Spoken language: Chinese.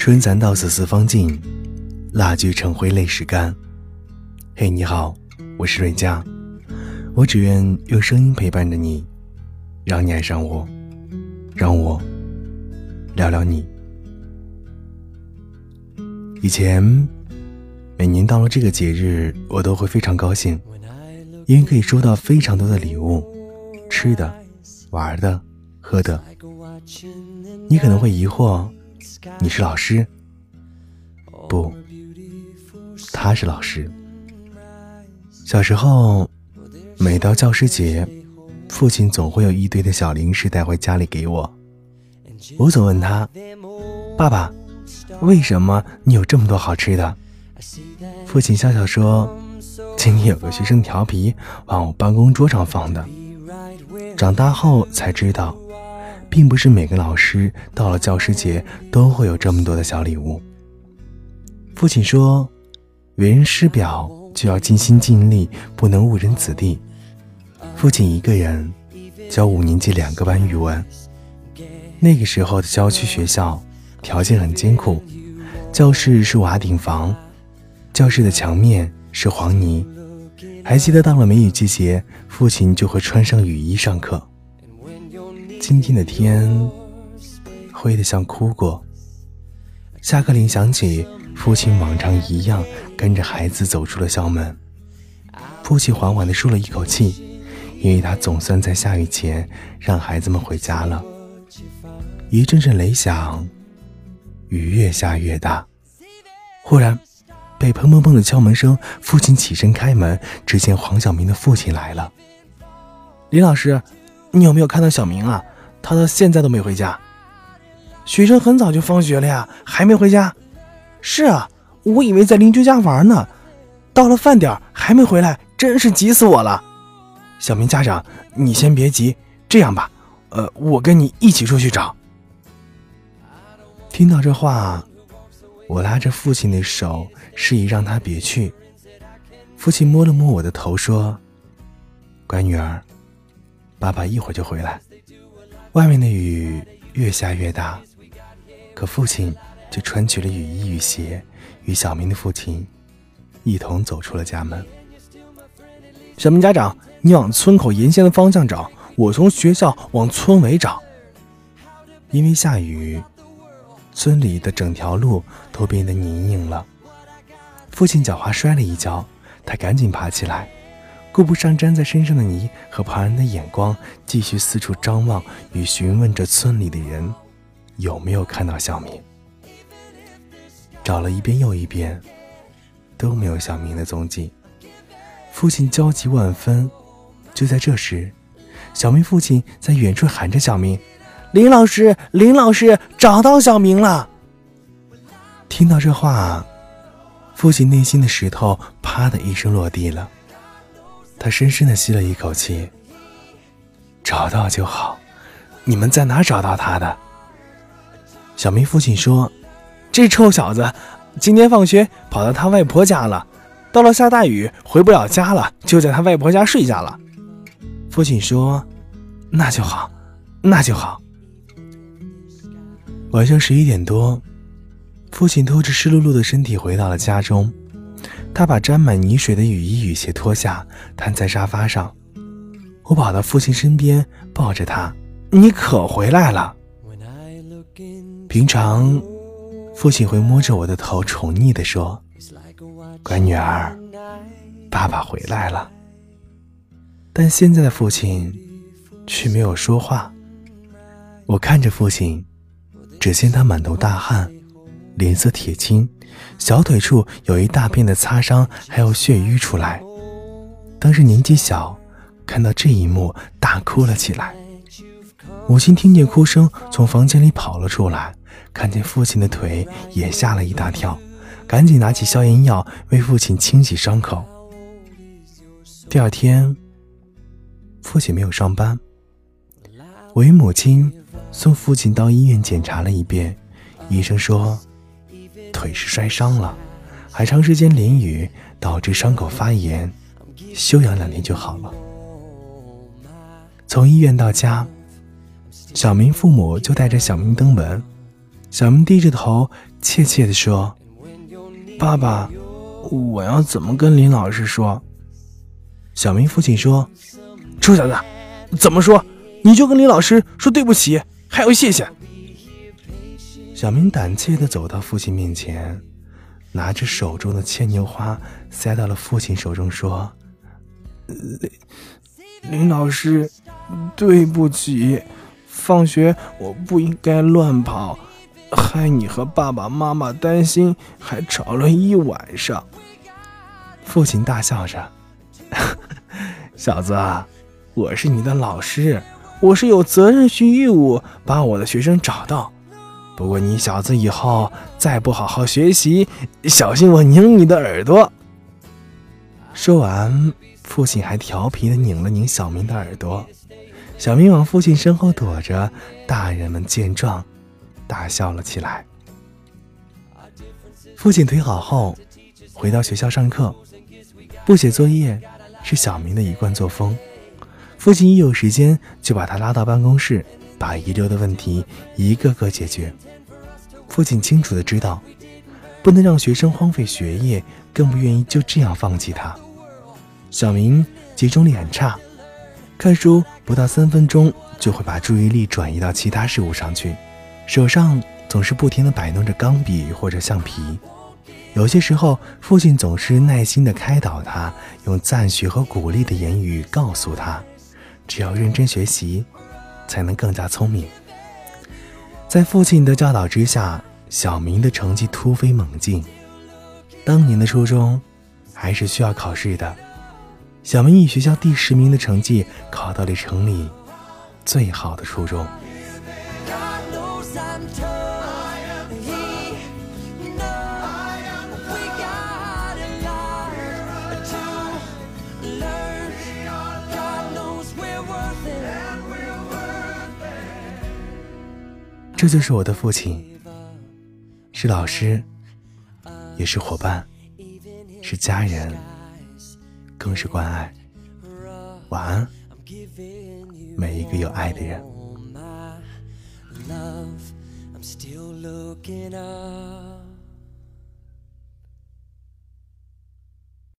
春蚕到死丝方尽，蜡炬成灰泪始干。嘿，你好，我是瑞佳，我只愿用声音陪伴着你，让你爱上我，让我聊聊你。以前每年到了这个节日，我都会非常高兴，因为可以收到非常多的礼物，吃的、玩的、喝的。你可能会疑惑，你是老师？不，他是老师。小时候，每到教师节，父亲总会有一堆的小零食带回家里给我。我总问他：“爸爸，为什么你有这么多好吃的？”父亲笑笑说：“今天有个学生调皮，往我办公桌上放的。”长大后才知道。并不是每个老师到了教师节都会有这么多的小礼物。父亲说：“为人师表就要尽心尽力，不能误人子弟。”父亲一个人教五年级两个班语文。那个时候的郊区学校条件很艰苦，教室是瓦顶房，教室的墙面是黄泥。还记得到了梅雨季节，父亲就会穿上雨衣上课。今天的天灰得像哭过。下课铃响起，父亲往常一样跟着孩子走出了校门。父亲缓缓地舒了一口气，因为他总算在下雨前让孩子们回家了。一阵阵雷响，雨越下越大。忽然，被砰砰砰的敲门声，父亲起身开门，只见黄晓明的父亲来了。李老师。你有没有看到小明啊？他到现在都没回家。学生很早就放学了呀，还没回家。是啊，我以为在邻居家玩呢。到了饭点还没回来，真是急死我了。小明家长，你先别急，这样吧，呃，我跟你一起出去找。听到这话，我拉着父亲的手，示意让他别去。父亲摸了摸我的头，说：“乖女儿。”爸爸一会儿就回来。外面的雨越下越大，可父亲却穿起了雨衣雨鞋，与小明的父亲一同走出了家门。小明家长，你往村口沿线的方向找，我从学校往村尾找。因为下雨，村里的整条路都变得泥泞了。父亲脚滑摔了一跤，他赶紧爬起来。顾不上粘在身上的泥和旁人的眼光，继续四处张望与询问着村里的人有没有看到小明。找了一遍又一遍，都没有小明的踪迹。父亲焦急万分。就在这时，小明父亲在远处喊着：“小明，林老师，林老师，找到小明了！”听到这话，父亲内心的石头啪的一声落地了。他深深的吸了一口气。找到就好，你们在哪找到他的？小明父亲说：“这臭小子今天放学跑到他外婆家了，到了下大雨回不了家了，就在他外婆家睡下了。”父亲说：“那就好，那就好。”晚上十一点多，父亲拖着湿漉漉的身体回到了家中。他把沾满泥水的雨衣雨鞋脱下，瘫在沙发上。我跑到父亲身边，抱着他：“你可回来了。”平常，父亲会摸着我的头，宠溺地说：“乖女儿，爸爸回来了。”但现在的父亲却没有说话。我看着父亲，只见他满头大汗，脸色铁青。小腿处有一大片的擦伤，还有血瘀出来。当时年纪小，看到这一幕，大哭了起来。母亲听见哭声，从房间里跑了出来，看见父亲的腿，也吓了一大跳，赶紧拿起消炎药为父亲清洗伤口。第二天，父亲没有上班，我与母亲送父亲到医院检查了一遍，医生说。腿是摔伤了，还长时间淋雨导致伤口发炎，休养两天就好了。从医院到家，小明父母就带着小明登门。小明低着头，怯怯地说：“爸爸，我要怎么跟林老师说？”小明父亲说：“臭小子，怎么说？你就跟林老师说对不起，还要谢谢。”小明胆怯地走到父亲面前，拿着手中的牵牛花塞到了父亲手中，说：“林林老师，对不起，放学我不应该乱跑，害你和爸爸妈妈担心，还吵了一晚上。”父亲大笑着。小子，我是你的老师，我是有责任与义务把我的学生找到。不过你小子以后再不好好学习，小心我拧你的耳朵。说完，父亲还调皮的拧了拧小明的耳朵。小明往父亲身后躲着，大人们见状，大笑了起来。父亲腿好后，回到学校上课，不写作业。是小明的一贯作风，父亲一有时间就把他拉到办公室，把遗留的问题一个个解决。父亲清楚的知道，不能让学生荒废学业，更不愿意就这样放弃他。小明集中力很差，看书不到三分钟就会把注意力转移到其他事物上去，手上总是不停的摆弄着钢笔或者橡皮。有些时候，父亲总是耐心地开导他，用赞许和鼓励的言语告诉他：“只要认真学习，才能更加聪明。”在父亲的教导之下，小明的成绩突飞猛进。当年的初中还是需要考试的，小明以学校第十名的成绩考到了城里最好的初中。这就是我的父亲，是老师，也是伙伴，是家人，更是关爱。晚安，每一个有爱的人。